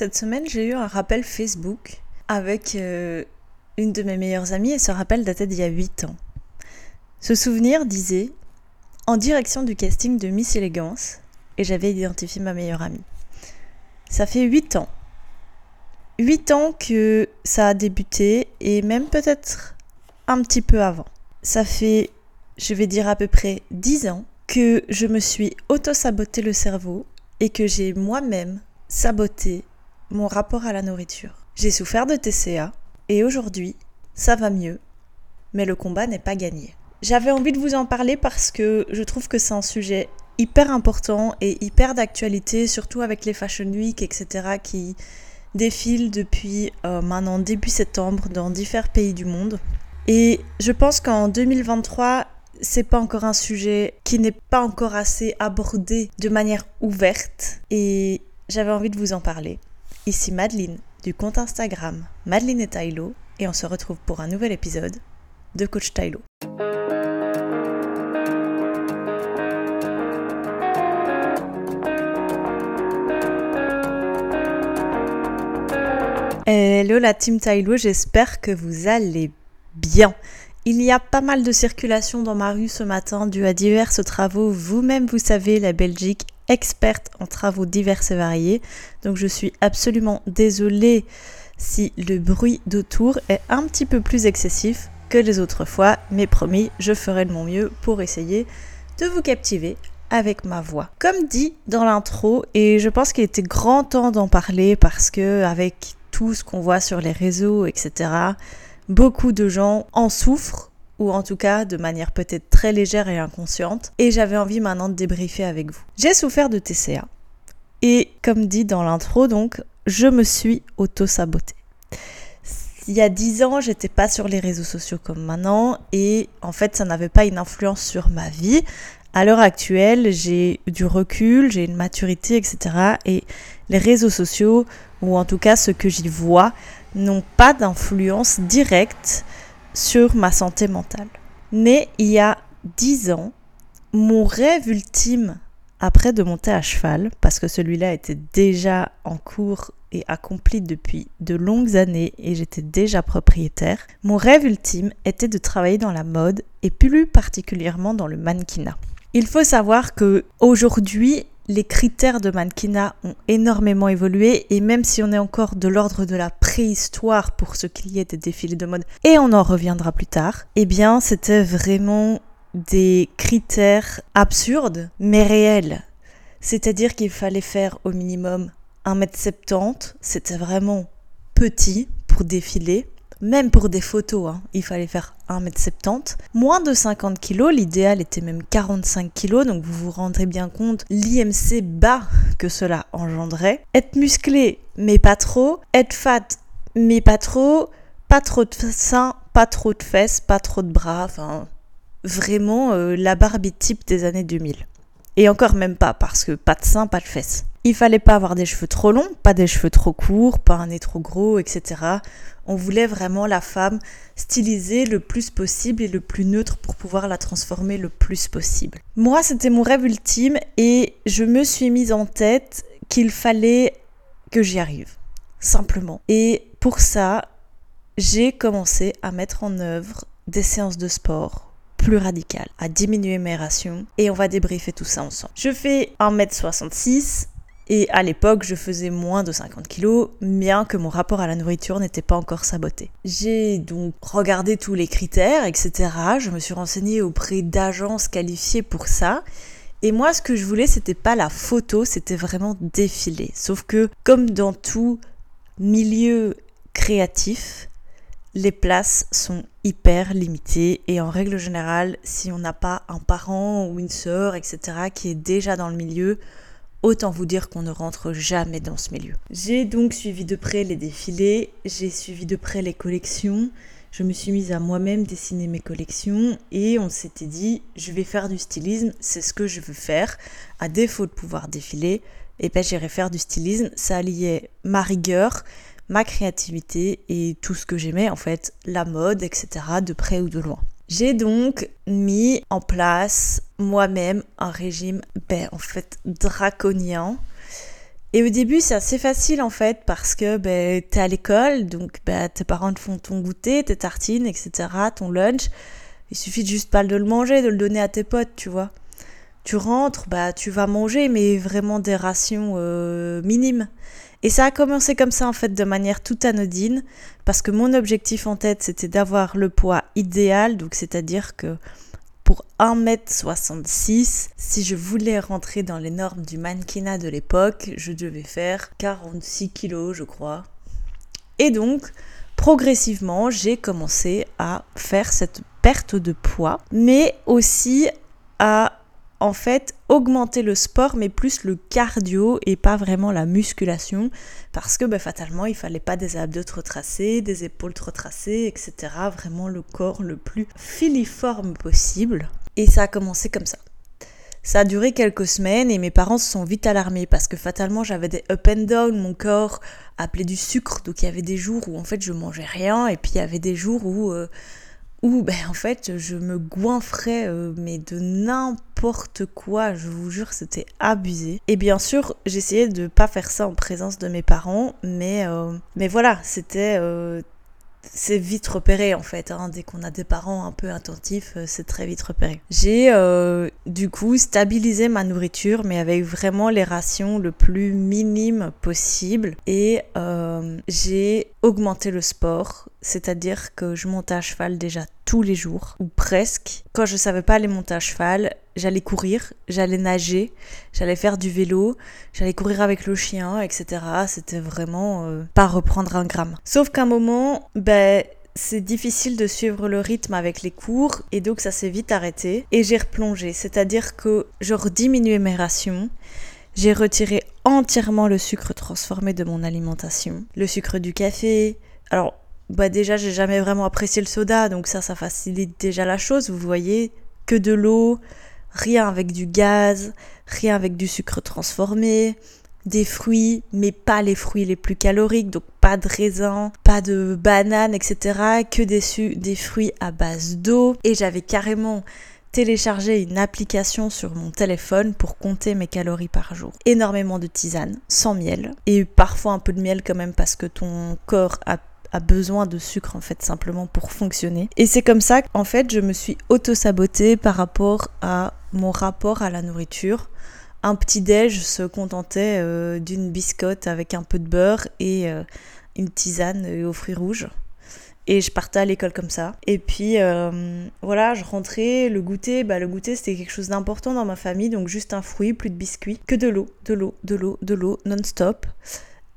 Cette semaine, j'ai eu un rappel Facebook avec euh, une de mes meilleures amies et ce rappel datait d'il y a 8 ans. Ce souvenir disait En direction du casting de Miss Élégance et j'avais identifié ma meilleure amie. Ça fait 8 ans. 8 ans que ça a débuté et même peut-être un petit peu avant. Ça fait, je vais dire à peu près 10 ans que je me suis auto-saboté le cerveau et que j'ai moi-même saboté mon rapport à la nourriture. J'ai souffert de TCA et aujourd'hui, ça va mieux, mais le combat n'est pas gagné. J'avais envie de vous en parler parce que je trouve que c'est un sujet hyper important et hyper d'actualité, surtout avec les Fashion Week, etc., qui défilent depuis euh, maintenant début septembre dans différents pays du monde. Et je pense qu'en 2023, c'est pas encore un sujet qui n'est pas encore assez abordé de manière ouverte. Et j'avais envie de vous en parler. Ici Madeline du compte Instagram Madeline et Tylo et on se retrouve pour un nouvel épisode de Coach Tylo. Hello la team Tylo, j'espère que vous allez bien. Il y a pas mal de circulation dans ma rue ce matin dû à divers travaux. Vous-même, vous savez, la Belgique experte en travaux divers et variés. Donc je suis absolument désolée si le bruit d'autour est un petit peu plus excessif que les autres fois, mais promis, je ferai de mon mieux pour essayer de vous captiver avec ma voix. Comme dit dans l'intro, et je pense qu'il était grand temps d'en parler parce que avec tout ce qu'on voit sur les réseaux, etc., beaucoup de gens en souffrent ou en tout cas de manière peut-être très légère et inconsciente, et j'avais envie maintenant de débriefer avec vous. J'ai souffert de TCA, et comme dit dans l'intro, donc, je me suis auto-sabotée. Il y a dix ans, j'étais pas sur les réseaux sociaux comme maintenant, et en fait, ça n'avait pas une influence sur ma vie. À l'heure actuelle, j'ai du recul, j'ai une maturité, etc. Et les réseaux sociaux, ou en tout cas ce que j'y vois, n'ont pas d'influence directe sur ma santé mentale. Mais il y a dix ans, mon rêve ultime après de monter à cheval, parce que celui-là était déjà en cours et accompli depuis de longues années et j'étais déjà propriétaire, mon rêve ultime était de travailler dans la mode et plus particulièrement dans le mannequinat. Il faut savoir que aujourd'hui, les critères de mannequinat ont énormément évolué et même si on est encore de l'ordre de la préhistoire pour ce qui est des défilés de mode et on en reviendra plus tard, eh bien c'était vraiment des critères absurdes mais réels. C'est-à-dire qu'il fallait faire au minimum 1m70, c'était vraiment petit pour défiler même pour des photos, hein, il fallait faire 1m70. Moins de 50 kg, l'idéal était même 45 kg, donc vous vous rendrez bien compte l'IMC bas que cela engendrait. Être musclé, mais pas trop. Être fat, mais pas trop. Pas trop de seins, pas trop de fesses, pas trop de bras. Enfin, vraiment euh, la Barbie type des années 2000. Et encore même pas, parce que pas de seins, pas de fesses. Il fallait pas avoir des cheveux trop longs, pas des cheveux trop courts, pas un nez trop gros, etc. On voulait vraiment la femme stylisée le plus possible et le plus neutre pour pouvoir la transformer le plus possible. Moi, c'était mon rêve ultime et je me suis mise en tête qu'il fallait que j'y arrive. Simplement. Et pour ça, j'ai commencé à mettre en œuvre des séances de sport plus radicales, à diminuer mes rations et on va débriefer tout ça ensemble. Je fais 1m66, et à l'époque, je faisais moins de 50 kilos, bien que mon rapport à la nourriture n'était pas encore saboté. J'ai donc regardé tous les critères, etc. Je me suis renseignée auprès d'agences qualifiées pour ça. Et moi, ce que je voulais, c'était pas la photo, c'était vraiment défiler. Sauf que, comme dans tout milieu créatif, les places sont hyper limitées et en règle générale, si on n'a pas un parent ou une sœur, etc., qui est déjà dans le milieu, Autant vous dire qu'on ne rentre jamais dans ce milieu. J'ai donc suivi de près les défilés, j'ai suivi de près les collections, je me suis mise à moi-même dessiner mes collections et on s'était dit je vais faire du stylisme, c'est ce que je veux faire. À défaut de pouvoir défiler, et eh ben j'irai faire du stylisme. Ça alliait ma rigueur, ma créativité et tout ce que j'aimais en fait, la mode, etc. de près ou de loin. J'ai donc mis en place moi-même un régime, ben, en fait, draconien. Et au début, c'est assez facile en fait parce que ben, t'es à l'école, donc ben, tes parents te font ton goûter, tes tartines, etc., ton lunch. Il suffit juste pas de le manger, de le donner à tes potes, tu vois. Tu rentres, bah tu vas manger, mais vraiment des rations euh, minimes. Et ça a commencé comme ça en fait de manière tout anodine, parce que mon objectif en tête c'était d'avoir le poids idéal, donc c'est-à-dire que pour 1m66, si je voulais rentrer dans les normes du mannequinat de l'époque, je devais faire 46 kilos, je crois. Et donc, progressivement, j'ai commencé à faire cette perte de poids, mais aussi à en fait augmenter le sport, mais plus le cardio et pas vraiment la musculation, parce que ben, fatalement il fallait pas des abdos trop tracés, des épaules trop tracées, etc. Vraiment le corps le plus filiforme possible. Et ça a commencé comme ça. Ça a duré quelques semaines et mes parents se sont vite alarmés parce que fatalement j'avais des up and down, mon corps appelait du sucre, donc il y avait des jours où en fait je mangeais rien et puis il y avait des jours où euh, où ben, en fait je me goinfrais euh, mais de n'importe quoi, je vous jure c'était abusé. Et bien sûr j'essayais de pas faire ça en présence de mes parents, mais, euh, mais voilà, c'était euh, c'est vite repéré en fait. Hein. Dès qu'on a des parents un peu attentifs, c'est très vite repéré. J'ai du coup stabilisé ma nourriture, mais avec vraiment les rations le plus minime possible. Et j'ai augmenté le sport, c'est-à-dire que je montais à cheval déjà tous les jours, ou presque. Quand je savais pas aller monter à cheval, j'allais courir, j'allais nager, j'allais faire du vélo, j'allais courir avec le chien, etc. C'était vraiment euh, pas reprendre un gramme. Sauf qu'à un moment, ben c'est difficile de suivre le rythme avec les cours et donc ça s'est vite arrêté et j'ai replongé. C'est-à-dire que je rediminuais mes rations. J'ai retiré entièrement le sucre transformé de mon alimentation, le sucre du café. Alors, bah déjà, j'ai jamais vraiment apprécié le soda, donc ça, ça facilite déjà la chose. Vous voyez, que de l'eau, rien avec du gaz, rien avec du sucre transformé, des fruits, mais pas les fruits les plus caloriques, donc pas de raisin, pas de bananes, etc. Que des, des fruits à base d'eau. Et j'avais carrément téléchargé une application sur mon téléphone pour compter mes calories par jour. Énormément de tisane, sans miel, et parfois un peu de miel quand même parce que ton corps a a besoin de sucre en fait simplement pour fonctionner. Et c'est comme ça qu'en fait je me suis auto-sabotée par rapport à mon rapport à la nourriture. Un petit déj se contentait euh, d'une biscotte avec un peu de beurre et euh, une tisane euh, aux fruits rouges. Et je partais à l'école comme ça. Et puis voilà, je rentrais, le goûter, bah, le goûter c'était quelque chose d'important dans ma famille, donc juste un fruit, plus de biscuits, que de l'eau, de l'eau, de l'eau, de l'eau, non-stop.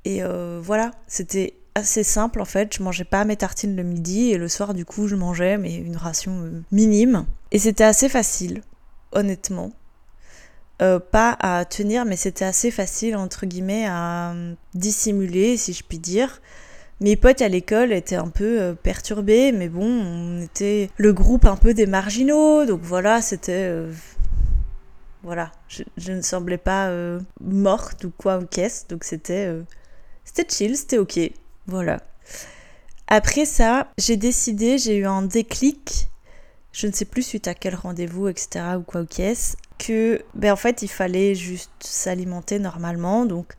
Et voilà, c'était assez simple en fait. Je mangeais pas mes tartines le midi et le soir du coup je mangeais mais une ration euh, minime. Et c'était assez facile, honnêtement. Euh, pas à tenir mais c'était assez facile entre guillemets à euh, dissimuler si je puis dire. Mes potes à l'école étaient un peu perturbés mais bon on était le groupe un peu des marginaux donc voilà c'était... voilà, je, ne semblais pas morte ou quoi ou qu'est-ce donc c'était... c'était chill, c'était ok. Voilà. Après ça, j'ai décidé, j'ai eu un déclic, je ne sais plus suite à quel rendez-vous, etc. ou quoi ou qu'est-ce, que ben en fait il fallait juste s'alimenter normalement. Donc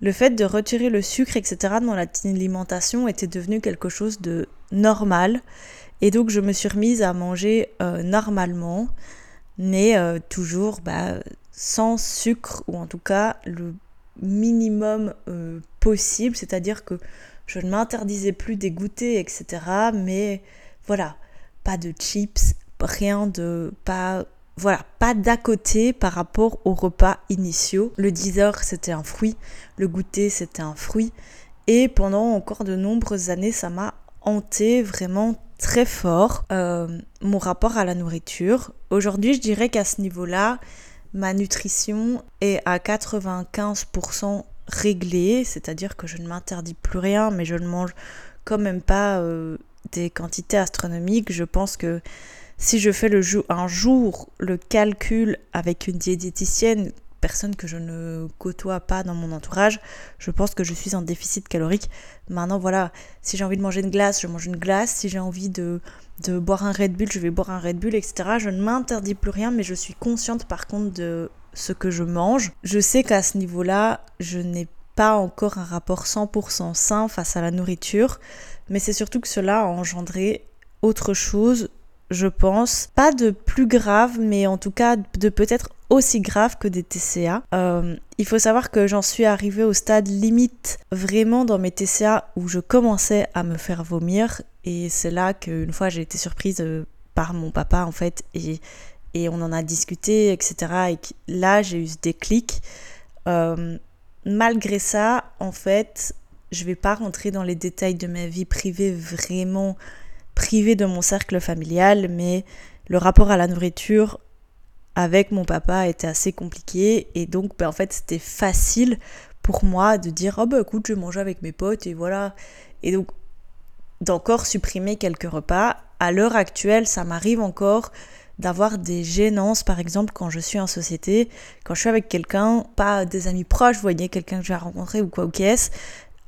le fait de retirer le sucre, etc. de mon alimentation était devenu quelque chose de normal. Et donc je me suis remise à manger euh, normalement, mais euh, toujours bah, sans sucre, ou en tout cas le minimum euh, possible, c'est-à-dire que je ne m'interdisais plus des goûters, etc. Mais voilà, pas de chips, rien de pas voilà, pas d'à côté par rapport aux repas initiaux. Le 10 heures, c'était un fruit, le goûter, c'était un fruit. Et pendant encore de nombreuses années, ça m'a hanté vraiment très fort euh, mon rapport à la nourriture. Aujourd'hui, je dirais qu'à ce niveau-là, ma nutrition est à 95% réglée, c'est-à-dire que je ne m'interdis plus rien, mais je ne mange quand même pas euh, des quantités astronomiques. Je pense que si je fais un jour le calcul avec une diététicienne, que je ne côtoie pas dans mon entourage, je pense que je suis en déficit calorique. Maintenant, voilà, si j'ai envie de manger une glace, je mange une glace. Si j'ai envie de, de boire un Red Bull, je vais boire un Red Bull, etc. Je ne m'interdis plus rien, mais je suis consciente par contre de ce que je mange. Je sais qu'à ce niveau-là, je n'ai pas encore un rapport 100% sain face à la nourriture, mais c'est surtout que cela a engendré autre chose, je pense, pas de plus grave, mais en tout cas de peut-être aussi grave que des TCA. Euh, il faut savoir que j'en suis arrivée au stade limite vraiment dans mes TCA où je commençais à me faire vomir et c'est là qu'une fois j'ai été surprise euh, par mon papa en fait et, et on en a discuté etc et là j'ai eu ce déclic. Euh, malgré ça en fait je vais pas rentrer dans les détails de ma vie privée vraiment privée de mon cercle familial mais le rapport à la nourriture avec mon papa était assez compliqué. Et donc ben, en fait c'était facile pour moi de dire oh bah écoute je vais avec mes potes et voilà. Et donc d'encore supprimer quelques repas. À l'heure actuelle ça m'arrive encore d'avoir des gênances. Par exemple quand je suis en société quand je suis avec quelqu'un pas des amis proches vous voyez quelqu'un que je vais rencontrer ou quoi ou qu'est-ce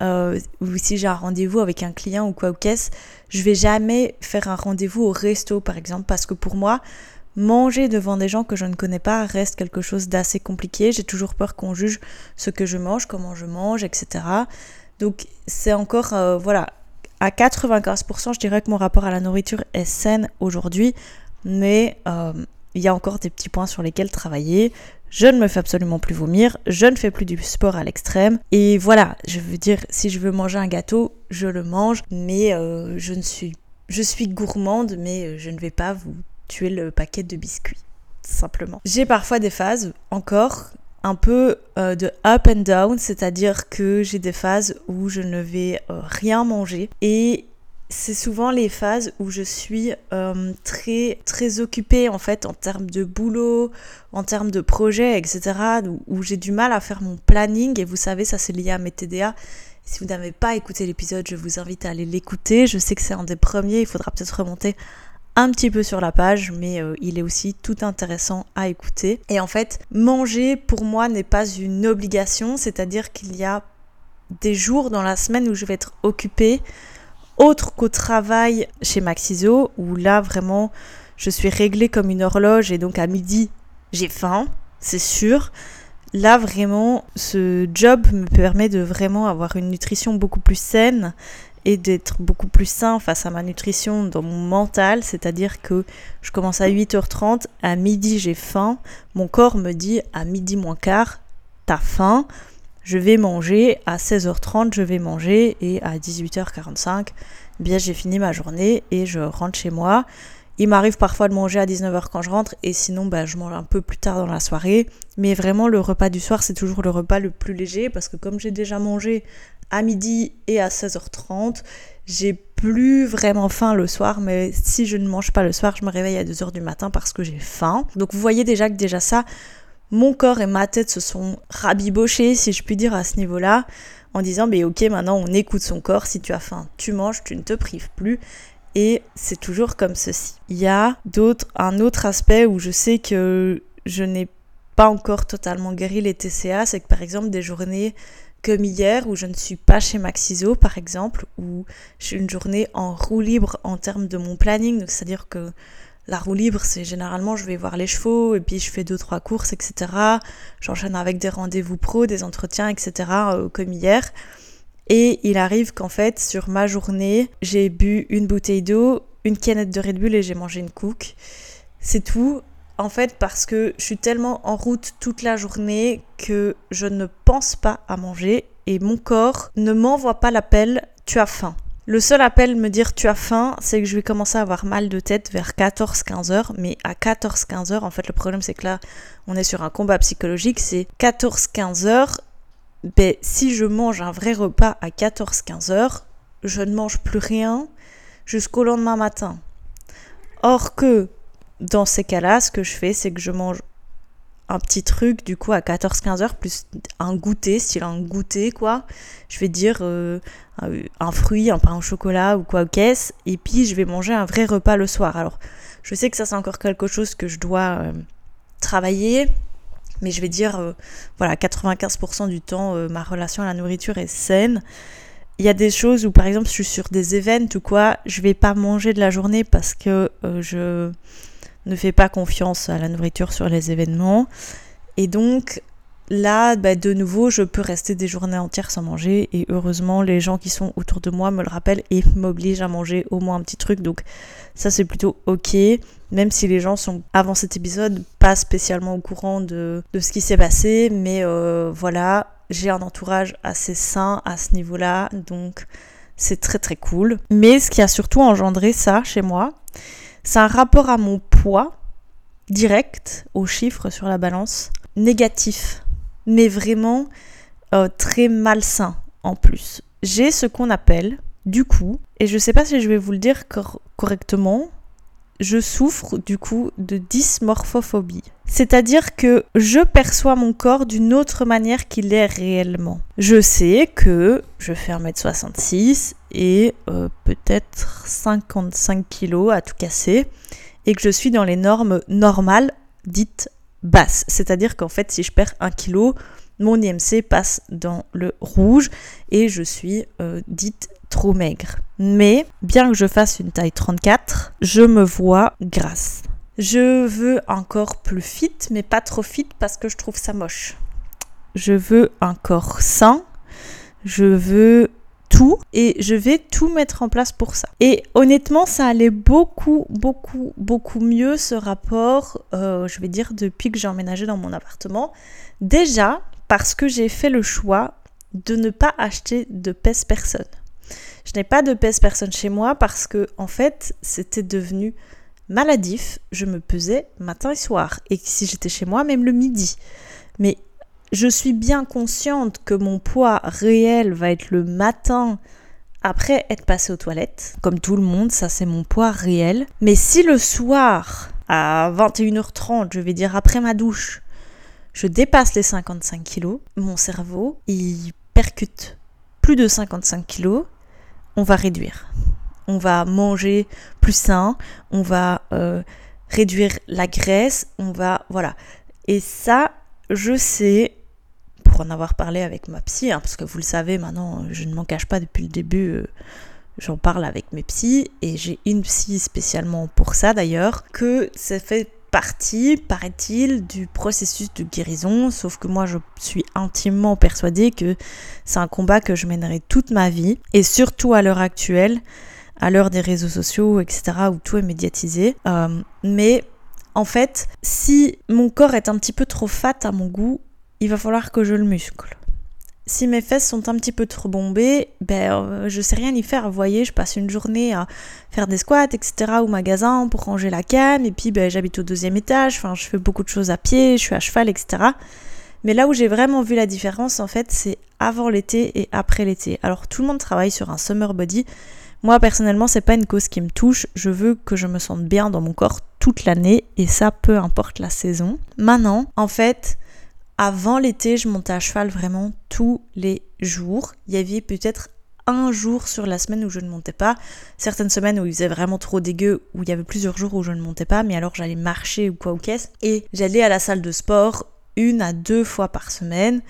euh, ou si j'ai un rendez-vous avec un client ou quoi ou qu'est-ce je vais jamais faire un rendez-vous au resto par exemple parce que pour moi manger devant des gens que je ne connais pas reste quelque chose d'assez compliqué. J'ai toujours peur qu'on juge ce que je mange, comment je mange, etc. Donc c'est encore, euh, voilà, à 95%, je dirais que mon rapport à la nourriture est saine aujourd'hui, mais euh, il y a encore des petits points sur lesquels travailler. Je ne me fais absolument plus vomir, je ne fais plus du sport à l'extrême. Et voilà, je veux dire, si je veux manger un gâteau, je le mange, mais euh, je ne suis... Je suis gourmande, mais je ne vais pas vous tuer le paquet de biscuits, simplement. J'ai parfois des phases, encore, un peu euh, de up and down, c'est-à-dire que j'ai des phases où je ne vais euh, rien manger et c'est souvent les phases où je suis euh, très très occupée en fait en termes de boulot, en termes de projet, etc. Où, j'ai du mal à faire mon planning et vous savez ça c'est lié à mes TDA. Si vous n'avez pas écouté l'épisode, je vous invite à aller l'écouter. Je sais que c'est un des premiers, il faudra peut-être remonter un petit peu sur la page, mais euh, il est aussi tout intéressant à écouter. Et en fait, manger pour moi n'est pas une obligation, c'est-à-dire qu'il y a des jours dans la semaine où je vais être occupée, autre qu'au travail chez Maxiso, où là vraiment je suis réglée comme une horloge et donc à midi j'ai faim, c'est sûr. Là vraiment, ce job me permet de vraiment avoir une nutrition beaucoup plus saine, et d'être beaucoup plus sain face à ma nutrition dans mon mental, c'est-à-dire que je commence à 8h30, à midi j'ai faim, mon corps me dit à midi moins quart, t'as faim, je vais manger, à 16h30 je vais manger et à 18h45, eh bien j'ai fini ma journée et je rentre chez moi. Il m'arrive parfois de manger à 19h quand je rentre et sinon bah, je mange un peu plus tard dans la soirée. Mais vraiment le repas du soir c'est toujours le repas le plus léger parce que comme j'ai déjà mangé à midi et à 16h30. J'ai plus vraiment faim le soir, mais si je ne mange pas le soir, je me réveille à 2h du matin parce que j'ai faim. Donc vous voyez déjà que déjà ça, mon corps et ma tête se sont rabibochés, si je puis dire, à ce niveau-là, en disant, mais ok, maintenant on écoute son corps, si tu as faim, tu manges, tu ne te prives plus. Et c'est toujours comme ceci. Il y a d'autres, un autre aspect où je sais que je n'ai pas encore totalement guéri les TCA, c'est que par exemple des journées comme hier où je ne suis pas chez Maxiso par exemple, où j'ai une journée en roue libre en termes de mon planning, c'est-à-dire que la roue libre, c'est généralement je vais voir les chevaux et puis je fais deux trois courses, etc. J'enchaîne avec des rendez-vous pro, des entretiens, etc. Euh, comme hier. Et il arrive qu'en fait sur ma journée, j'ai bu une bouteille d'eau, une canette de Red Bull et j'ai mangé une cook. C'est tout. En fait, parce que je suis tellement en route toute la journée que je ne pense pas à manger et mon corps ne m'envoie pas l'appel tu as faim. Le seul appel me dire tu as faim, c'est que je vais commencer à avoir mal de tête vers 14-15 heures. Mais à 14-15 heures, en fait, le problème c'est que là, on est sur un combat psychologique. C'est 14-15 heures. Ben, si je mange un vrai repas à 14-15 heures, je ne mange plus rien jusqu'au lendemain matin. Or que dans ces cas-là, ce que je fais, c'est que je mange petit truc du coup à 14-15 heures plus un goûter, style un goûter quoi. Je vais dire euh, un, fruit, un pain au chocolat ou quoi qu'est-ce. Et puis je vais manger un vrai repas le soir. Alors je sais que ça c'est encore quelque chose que je dois euh, travailler. Mais je vais dire, euh, voilà, 95% du temps, ma relation à la nourriture est saine. Il y a des choses où, par exemple, je suis sur des événements ou quoi, je vais pas manger de la journée parce que je ne fais pas confiance à la nourriture sur les événements. Et donc, là, bah, de nouveau, je peux rester des journées entières sans manger. Et heureusement, les gens qui sont autour de moi me le rappellent et m'obligent à manger au moins un petit truc. Donc, ça, c'est plutôt ok. Même si les gens sont, avant cet épisode, pas spécialement au courant de, ce qui s'est passé. Mais euh, voilà, j'ai un entourage assez sain à ce niveau-là. Donc, c'est très très cool. Mais ce qui a surtout engendré ça chez moi, c'est un rapport à mon poids direct, aux chiffres sur la balance, négatif mais vraiment euh, très malsain en plus. J'ai ce qu'on appelle, du coup, et je sais pas si je vais vous le dire correctement, je souffre du coup de dysmorphophobie. C'est-à-dire que je perçois mon corps d'une autre manière qu'il est réellement. Je sais que je fais 1m66 et euh, peut-être 55 kg à tout casser et que je suis dans les normes normales dites basse. C'est-à-dire qu'en fait, si je perds un kilo, mon IMC passe dans le rouge et je suis euh, dite trop maigre. Mais bien que je fasse une taille 34, je me vois grasse. Je veux un corps plus fit, mais pas trop fit parce que je trouve ça moche. Je veux un corps sain. Je veux tout et je vais tout mettre en place pour ça. Et honnêtement, ça allait beaucoup, beaucoup, beaucoup mieux ce rapport, euh, je vais dire, depuis que j'ai emménagé dans mon appartement. Déjà parce que j'ai fait le choix de ne pas acheter de pèse personne. Je n'ai pas de pèse personne chez moi parce que en fait, c'était devenu maladif. Je me pesais matin et soir et si j'étais chez moi, même le midi. Mais je suis bien consciente que mon poids réel va être le matin après être passé aux toilettes. Comme tout le monde, ça c'est mon poids réel. Mais si le soir, à 21h30, je vais dire après ma douche, je dépasse les 55 kilos, mon cerveau, il percute plus de 55 kilos, on va réduire. On va manger plus sain, on va euh, réduire la graisse, on va... Voilà. Et ça, je sais en avoir parlé avec ma psy, hein, parce que vous le savez maintenant, je ne m'en cache pas depuis le début, euh, j'en parle avec mes psys, et j'ai une psy spécialement pour ça d'ailleurs, que ça fait partie, paraît-il, du processus de guérison, sauf que moi je suis intimement persuadée que c'est un combat que je mènerai toute ma vie, et surtout à l'heure actuelle, à l'heure des réseaux sociaux, etc., où tout est médiatisé. Euh, mais en fait, si mon corps est un petit peu trop fat à mon goût, il va falloir que je le muscle. Si mes fesses sont un petit peu trop bombées, ben euh, je sais rien y faire. Vous voyez, je passe une journée à faire des squats, etc. au magasin pour ranger la canne. Et puis ben, j'habite au deuxième étage. Enfin, je fais beaucoup de choses à pied, je suis à cheval, etc. Mais là où j'ai vraiment vu la différence, en fait, c'est avant l'été et après l'été. Alors tout le monde travaille sur un summer body. Moi personnellement, c'est pas une cause qui me touche. Je veux que je me sente bien dans mon corps toute l'année et ça peu importe la saison. Maintenant, en fait, avant l'été, je montais à cheval vraiment tous les jours. Il y avait peut-être un jour sur la semaine où je ne montais pas. Certaines semaines où il faisait vraiment trop dégueu, où il y avait plusieurs jours où je ne montais pas, mais alors j'allais marcher ou quoi ou qu'est-ce. Et j'allais à la salle de sport une à deux fois par semaine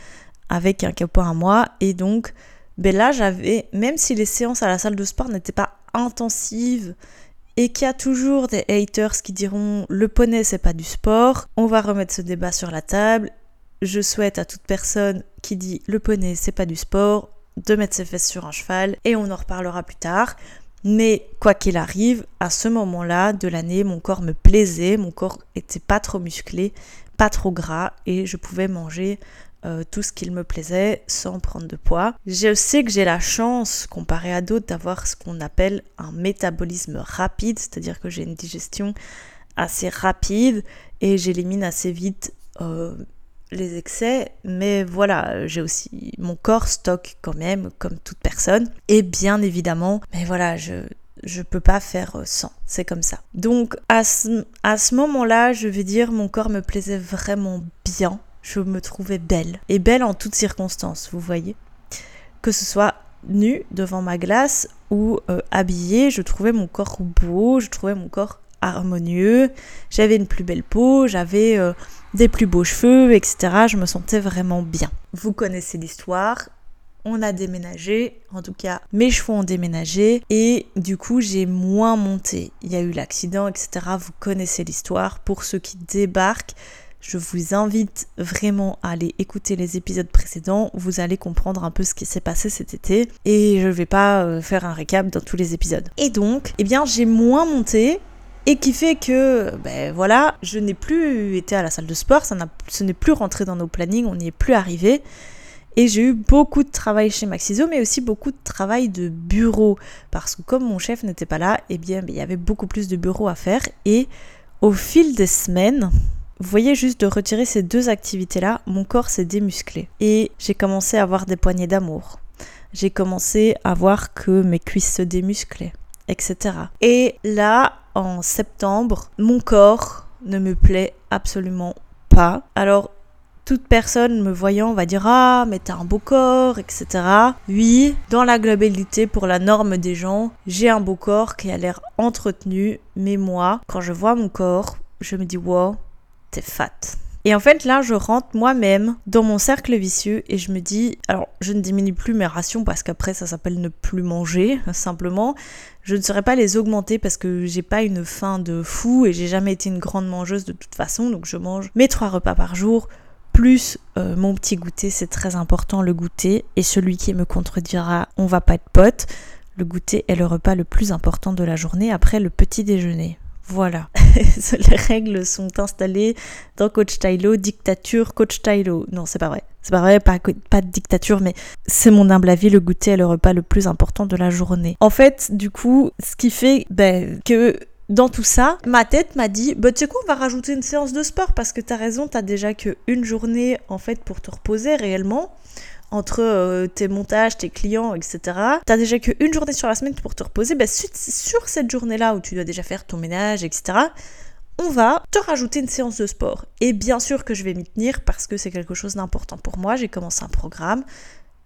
avec un capot à moi. Et donc, ben là, j'avais, même si les séances à la salle de sport n'étaient pas intensives, et qu'il y a toujours des haters qui diront le poney c'est pas du sport, on va remettre ce débat sur la table je souhaite à toute personne qui dit le poney c'est pas du sport de mettre ses fesses sur un cheval et on en reparlera plus tard. Mais quoi qu'il arrive, à ce moment-là de l'année, mon corps me plaisait, mon corps était pas trop musclé, pas trop gras et je pouvais manger euh, tout ce qu'il me plaisait sans prendre de poids. Je sais que j'ai la chance, comparé à d'autres, d'avoir ce qu'on appelle un métabolisme rapide, c'est-à-dire que j'ai une digestion assez rapide et j'élimine assez vite euh, les excès, mais voilà, j'ai aussi mon corps stocke quand même, comme toute personne. Et bien évidemment, mais voilà, je je peux pas faire sans, c'est comme ça. Donc à ce, à ce moment-là, je vais dire, mon corps me plaisait vraiment bien. Je me trouvais belle. Et belle en toutes circonstances, vous voyez. Que ce soit nue devant ma glace ou euh, habillée, je trouvais mon corps beau, je trouvais mon corps harmonieux, j'avais une plus belle peau, j'avais euh, des plus beaux cheveux, etc. Je me sentais vraiment bien. Vous connaissez l'histoire. On a déménagé, en tout cas mes cheveux ont déménagé et du coup j'ai moins monté. Il y a eu l'accident, etc. Vous connaissez l'histoire. Pour ceux qui débarquent, je vous invite vraiment à aller écouter les épisodes précédents. Vous allez comprendre un peu ce qui s'est passé cet été et je vais pas euh, faire un récap dans tous les épisodes. Et donc, eh bien, j'ai moins monté et qui fait que, ben voilà, je n'ai plus été à la salle de sport, ça ce n'est plus rentré dans nos plannings, on n'y est plus arrivé. Et j'ai eu beaucoup de travail chez Maxiso, mais aussi beaucoup de travail de bureau. Parce que comme mon chef n'était pas là, eh bien, ben, il y avait beaucoup plus de bureaux à faire. Et au fil des semaines, vous voyez, juste de retirer ces deux activités-là, mon corps s'est démusclé. Et j'ai commencé à avoir des poignées d'amour. J'ai commencé à voir que mes cuisses se démusclaient, etc. Et là, en septembre, mon corps ne me plaît absolument pas. Alors, toute personne me voyant va dire Ah, mais t'as un beau corps, etc. Oui, dans la globalité, pour la norme des gens, j'ai un beau corps qui a l'air entretenu, mais moi, quand je vois mon corps, je me dis Wow, t'es fat. Et en fait, là, je rentre moi-même dans mon cercle vicieux et je me dis, alors, je ne diminue plus mes rations parce qu'après, ça s'appelle ne plus manger, simplement. Je ne saurais pas les augmenter parce que j'ai pas une faim de fou et j'ai jamais été une grande mangeuse de toute façon, donc je mange mes trois repas par jour. Plus euh, mon petit goûter, c'est très important le goûter. Et celui qui me contredira, on va pas être pote. Le goûter est le repas le plus important de la journée après le petit déjeuner. Voilà, les règles sont installées dans Coach Tylo, dictature Coach Tylo. Non, c'est pas vrai. C'est pas vrai, pas, de dictature, mais c'est mon humble avis, le goûter est le repas le plus important de la journée. En fait, du coup, ce qui fait ben, que dans tout ça, ma tête m'a dit, bah tu sais quoi, on va rajouter une séance de sport parce que t'as raison, t'as déjà qu'une journée en fait pour te reposer réellement entre euh, tes montages, tes clients, etc. T'as déjà qu'une journée sur la semaine pour te reposer. Bah, sur cette journée-là où tu dois déjà faire ton ménage, etc., on va te rajouter une séance de sport. Et bien sûr que je vais m'y tenir parce que c'est quelque chose d'important pour moi. J'ai commencé un programme.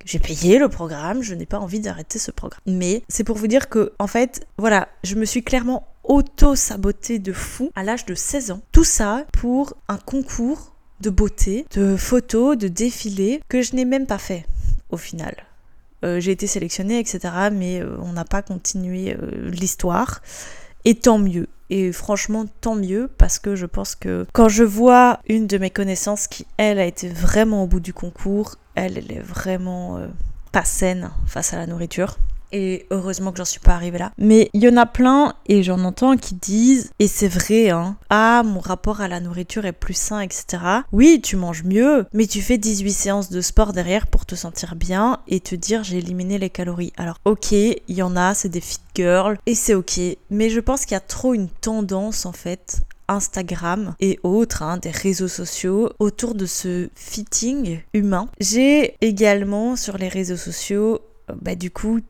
J'ai payé le programme, je n'ai pas envie d'arrêter ce programme. Mais c'est pour vous dire que, en fait, voilà, je me suis clairement auto-sabotée de fou à l'âge de 16 ans. Tout ça pour un concours de beauté, de photos, de défilés que je n'ai même pas fait au final. Euh, j'ai été sélectionnée, etc. Mais euh, on n'a pas continué euh, l'histoire. Et tant mieux. Et franchement, tant mieux parce que je pense que quand je vois une de mes connaissances qui, elle, a été vraiment au bout du concours, elle, elle est vraiment pas saine face à la nourriture et heureusement que j'en suis pas arrivée là. Mais il y en a plein et j'en entends qui disent, et c'est vrai, hein, ah, mon rapport à la nourriture est plus sain, etc. Oui, tu manges mieux, mais tu fais 18 séances de sport derrière pour te sentir bien et te dire j'ai éliminé les calories. Alors, ok, il y en a, c'est des fit girls et c'est ok, mais je pense qu'il y a trop une tendance en fait Instagram et autres, hein, des réseaux sociaux autour de ce fitting humain. J'ai également sur les réseaux sociaux, euh, bah, du coup,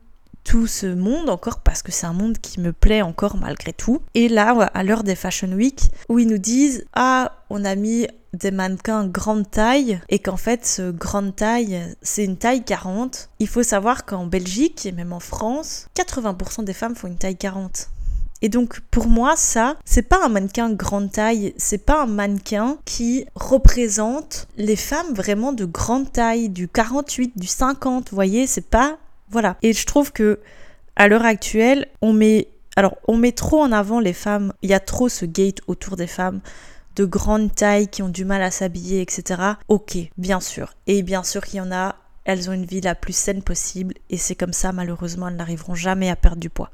tout ce monde encore parce que c'est un monde qui me plaît encore malgré tout. Et là, à l'heure des Fashion Week, où ils nous disent Ah, on a mis des mannequins grande taille et qu'en fait ce grande taille c'est une taille 40. Il faut savoir qu'en Belgique et même en France, 80% des femmes font une taille 40. Et donc pour moi ça, c'est pas un mannequin grande taille, c'est pas un mannequin qui représente les femmes vraiment de grande taille, du 48, du 50, vous voyez, c'est pas voilà. Et je trouve que à l'heure actuelle, on met alors on met trop en avant les femmes, il y a trop ce gate autour des femmes de grande taille qui ont du mal à s'habiller, etc. Ok, bien sûr. Et bien sûr qu'il y en a, elles ont une vie la plus saine possible et c'est comme ça, malheureusement, elles n'arriveront jamais à perdre du poids.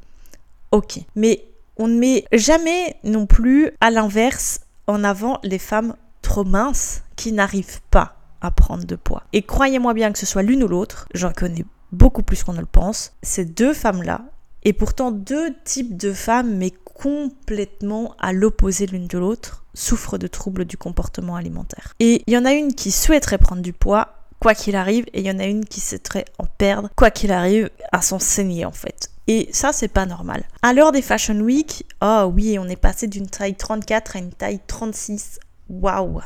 Ok. Mais on ne met jamais non plus à l'inverse en avant les femmes trop minces qui n'arrivent pas à prendre de poids. Et croyez-moi bien que ce soit l'une ou l'autre, j'en connais beaucoup plus qu'on ne le pense. Ces deux femmes-là, et pourtant deux types de femmes, mais complètement à l'opposé l'une de l'autre, souffrent de troubles du comportement alimentaire. Et il y en a une qui souhaiterait prendre du poids, quoi qu'il arrive, et il y en a une qui souhaiterait en perdre, quoi qu'il arrive, à s'en saigner en fait. Et ça, c'est pas normal. À l'heure des Fashion Week, oh oui, on est passé d'une taille 34 à une taille 36. Waouh!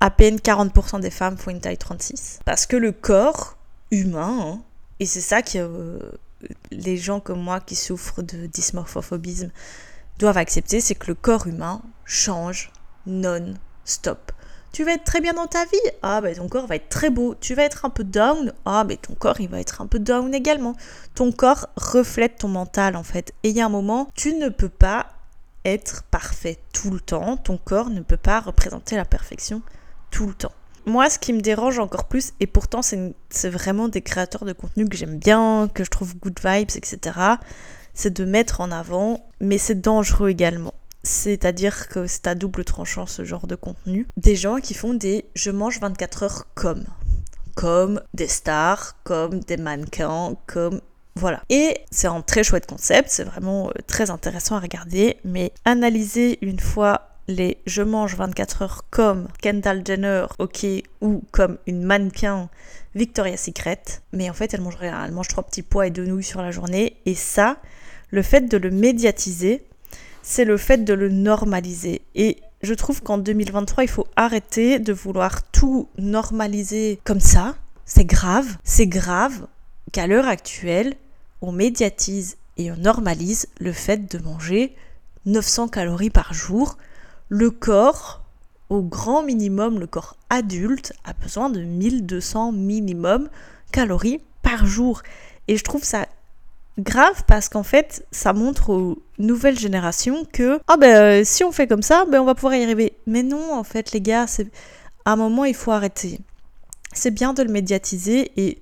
À peine 40% des femmes font une taille 36. Parce que le corps humain, hein, et c'est ça que euh, les gens comme moi qui souffrent de dysmorphophobisme doivent accepter, c'est que le corps humain change non-stop. Tu vas être très bien dans ta vie, ah ben ton corps va être très beau. Tu vas être un peu down, ah ben ton corps il va être un peu down également. Ton corps reflète ton mental en fait. Et il y a un moment, tu ne peux pas être parfait tout le temps. Ton corps ne peut pas représenter la perfection tout le temps. Moi, ce qui me dérange encore plus, et pourtant c'est vraiment des créateurs de contenu que j'aime bien, que je trouve good vibes, etc., c'est de mettre en avant, mais c'est dangereux également. C'est-à-dire que c'est à double tranchant ce genre de contenu. Des gens qui font des je mange 24 heures comme. Comme des stars, comme des mannequins, comme voilà. Et c'est un très chouette concept, c'est vraiment euh, très intéressant à regarder, mais analyser une fois les je mange 24 heures comme Kendall Jenner, ok, ou comme une mannequin Victoria's Secret, mais en fait elle mange rien, elle mange trois petits pois et deux nouilles sur la journée, et ça, le fait de le médiatiser, c'est le fait de le normaliser. Et je trouve qu'en 2023, il faut arrêter de vouloir tout normaliser comme ça. C'est grave, c'est grave qu'à l'heure actuelle, on médiatise et on normalise le fait de manger 900 calories par jour. Le corps, au grand minimum, le corps adulte a besoin de 1200 minimum calories par jour. Et je trouve ça grave parce qu'en fait, ça montre aux nouvelles générations que ah ben euh, si on fait comme ça, ben on va pouvoir y arriver. Mais non, en fait, les gars, c'est à un moment il faut arrêter. C'est bien de le médiatiser et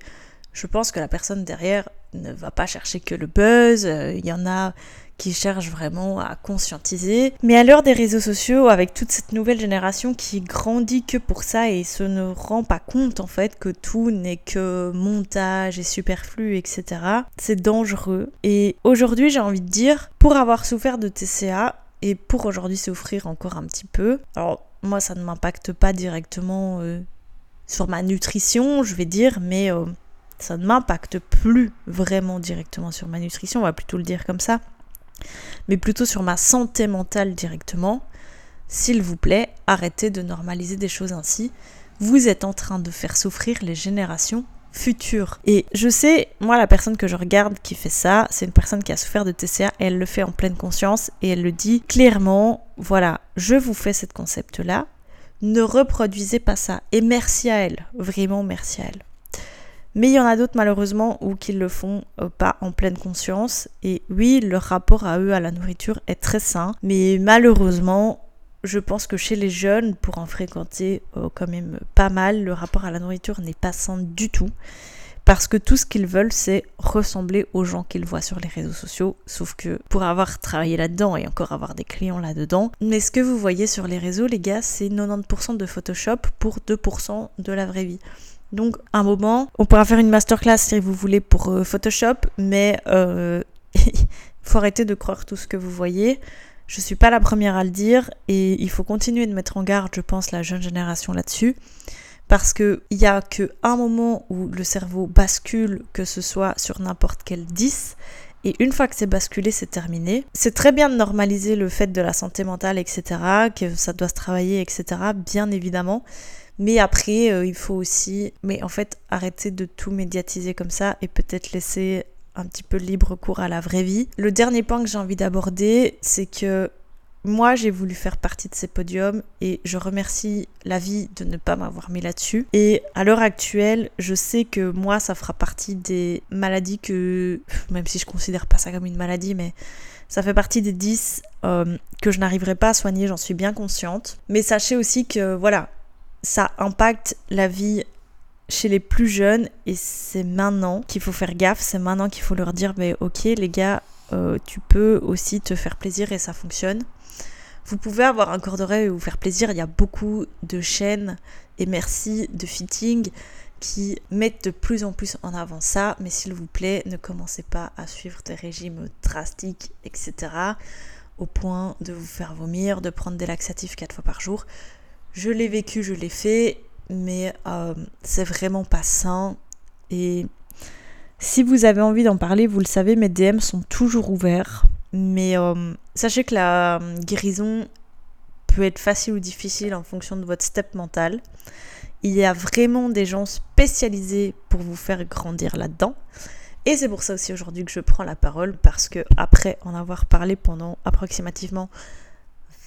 je pense que la personne derrière ne va pas chercher que le buzz. Euh, il y en a qui cherchent vraiment à conscientiser. Mais à l'heure des réseaux sociaux, avec toute cette nouvelle génération qui grandit que pour ça et se ne rend pas compte en fait que tout n'est que montage et superflu, etc., c'est dangereux. Et aujourd'hui, j'ai envie de dire, pour avoir souffert de TCA, et pour aujourd'hui souffrir encore un petit peu, alors moi ça ne m'impacte pas directement euh, sur ma nutrition, je vais dire, mais euh, ça ne m'impacte plus vraiment directement sur ma nutrition, on va plutôt le dire comme ça mais plutôt sur ma santé mentale directement. S'il vous plaît, arrêtez de normaliser des choses ainsi. Vous êtes en train de faire souffrir les générations futures. Et je sais, moi, la personne que je regarde qui fait ça, c'est une personne qui a souffert de TCA et elle le fait en pleine conscience et elle le dit clairement, voilà, je vous fais cette concept-là, ne reproduisez pas ça. Et merci à elle, vraiment merci à elle. Mais il y en a d'autres malheureusement où qu'ils le font euh, pas en pleine conscience. Et oui, leur rapport à eux, à la nourriture est très sain. Mais malheureusement, je pense que chez les jeunes, pour en fréquenter euh, quand même pas mal, le rapport à la nourriture n'est pas sain du tout. Parce que tout ce qu'ils veulent, c'est ressembler aux gens qu'ils voient sur les réseaux sociaux. Sauf que pour avoir travaillé là-dedans et encore avoir des clients là-dedans, mais ce que vous voyez sur les réseaux, les gars, c'est 90% de Photoshop pour 2% de la vraie vie. Donc, un moment, on pourra faire une masterclass si vous voulez pour euh, Photoshop, mais euh, faut arrêter de croire tout ce que vous voyez. Je suis pas la première à le dire et il faut continuer de mettre en garde, je pense, la jeune génération là-dessus. Parce qu'il n'y a qu'un moment où le cerveau bascule, que ce soit sur n'importe quel 10, et une fois que c'est basculé, c'est terminé. C'est très bien de normaliser le fait de la santé mentale, etc., que ça doit se travailler, etc., bien évidemment. Mais après, euh, il faut aussi, mais en fait, arrêter de tout médiatiser comme ça et peut-être laisser un petit peu libre cours à la vraie vie. Le dernier point que j'ai envie d'aborder, c'est que moi, j'ai voulu faire partie de ces podiums et je remercie la vie de ne pas m'avoir mis là-dessus. Et à l'heure actuelle, je sais que moi, ça fera partie des maladies que, même si je considère pas ça comme une maladie, mais ça fait partie des 10 euh, que je n'arriverai pas à soigner, j'en suis bien consciente. Mais sachez aussi que, voilà, ça impacte la vie chez les plus jeunes et c'est maintenant qu'il faut faire gaffe, c'est maintenant qu'il faut leur dire mais ok les gars, euh, tu peux aussi te faire plaisir et ça fonctionne. Vous pouvez avoir un corps d'oreille et vous faire plaisir, il y a beaucoup de chaînes et merci de fitting qui mettent de plus en plus en avant ça, mais s'il vous plaît, ne commencez pas à suivre des régimes drastiques, etc. au point de vous faire vomir, de prendre des laxatifs quatre fois par jour. Je l'ai vécu, je l'ai fait, mais euh, c'est vraiment pas sain. Et si vous avez envie d'en parler, vous le savez, mes DM sont toujours ouverts. Mais euh, sachez que la guérison peut être facile ou difficile en fonction de votre step mental. Il y a vraiment des gens spécialisés pour vous faire grandir là-dedans. Et c'est pour ça aussi aujourd'hui que je prends la parole parce que après en avoir parlé pendant approximativement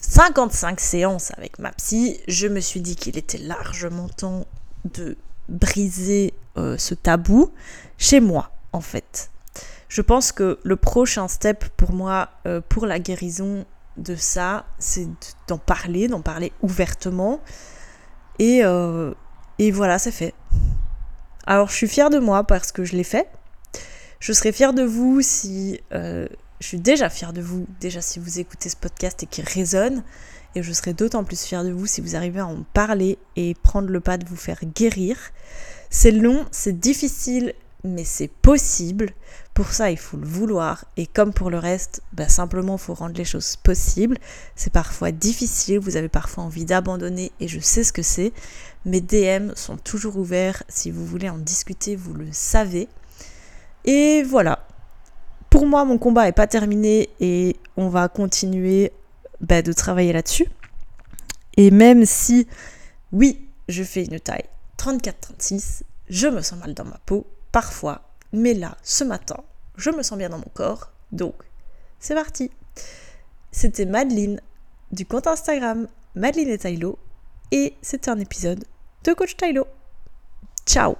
55 séances avec ma psy, je me suis dit qu'il était largement temps de briser euh, ce tabou chez moi, en fait. Je pense que le prochain step pour moi, euh, pour la guérison de ça, c'est d'en parler, d'en parler ouvertement. Et, euh, et voilà, c'est fait. Alors je suis fière de moi parce que je l'ai fait. Je serais fière de vous si... Je suis déjà fière de vous, déjà si vous écoutez ce podcast et qu'il résonne. Et je serais d'autant plus fière de vous si vous arrivez à en parler et prendre le pas de vous faire guérir. C'est long, c'est difficile, mais c'est possible. Pour ça, il faut le vouloir. Et comme pour le reste, bah, simplement, il faut rendre les choses possibles. C'est parfois difficile, vous avez parfois envie d'abandonner, et je sais ce que c'est. Mes DM sont toujours ouverts. Si vous voulez en discuter, vous le savez. Et voilà. Pour moi, mon combat n'est pas terminé et on va continuer bah, de travailler là-dessus. Et même si, oui, je fais une taille 34-36, je me sens mal dans ma peau, parfois, mais là, ce matin, je me sens bien dans mon corps, donc c'est parti. C'était Madeline du compte Instagram Madeline et Tylo, et c'était un épisode de Coach Tylo. Ciao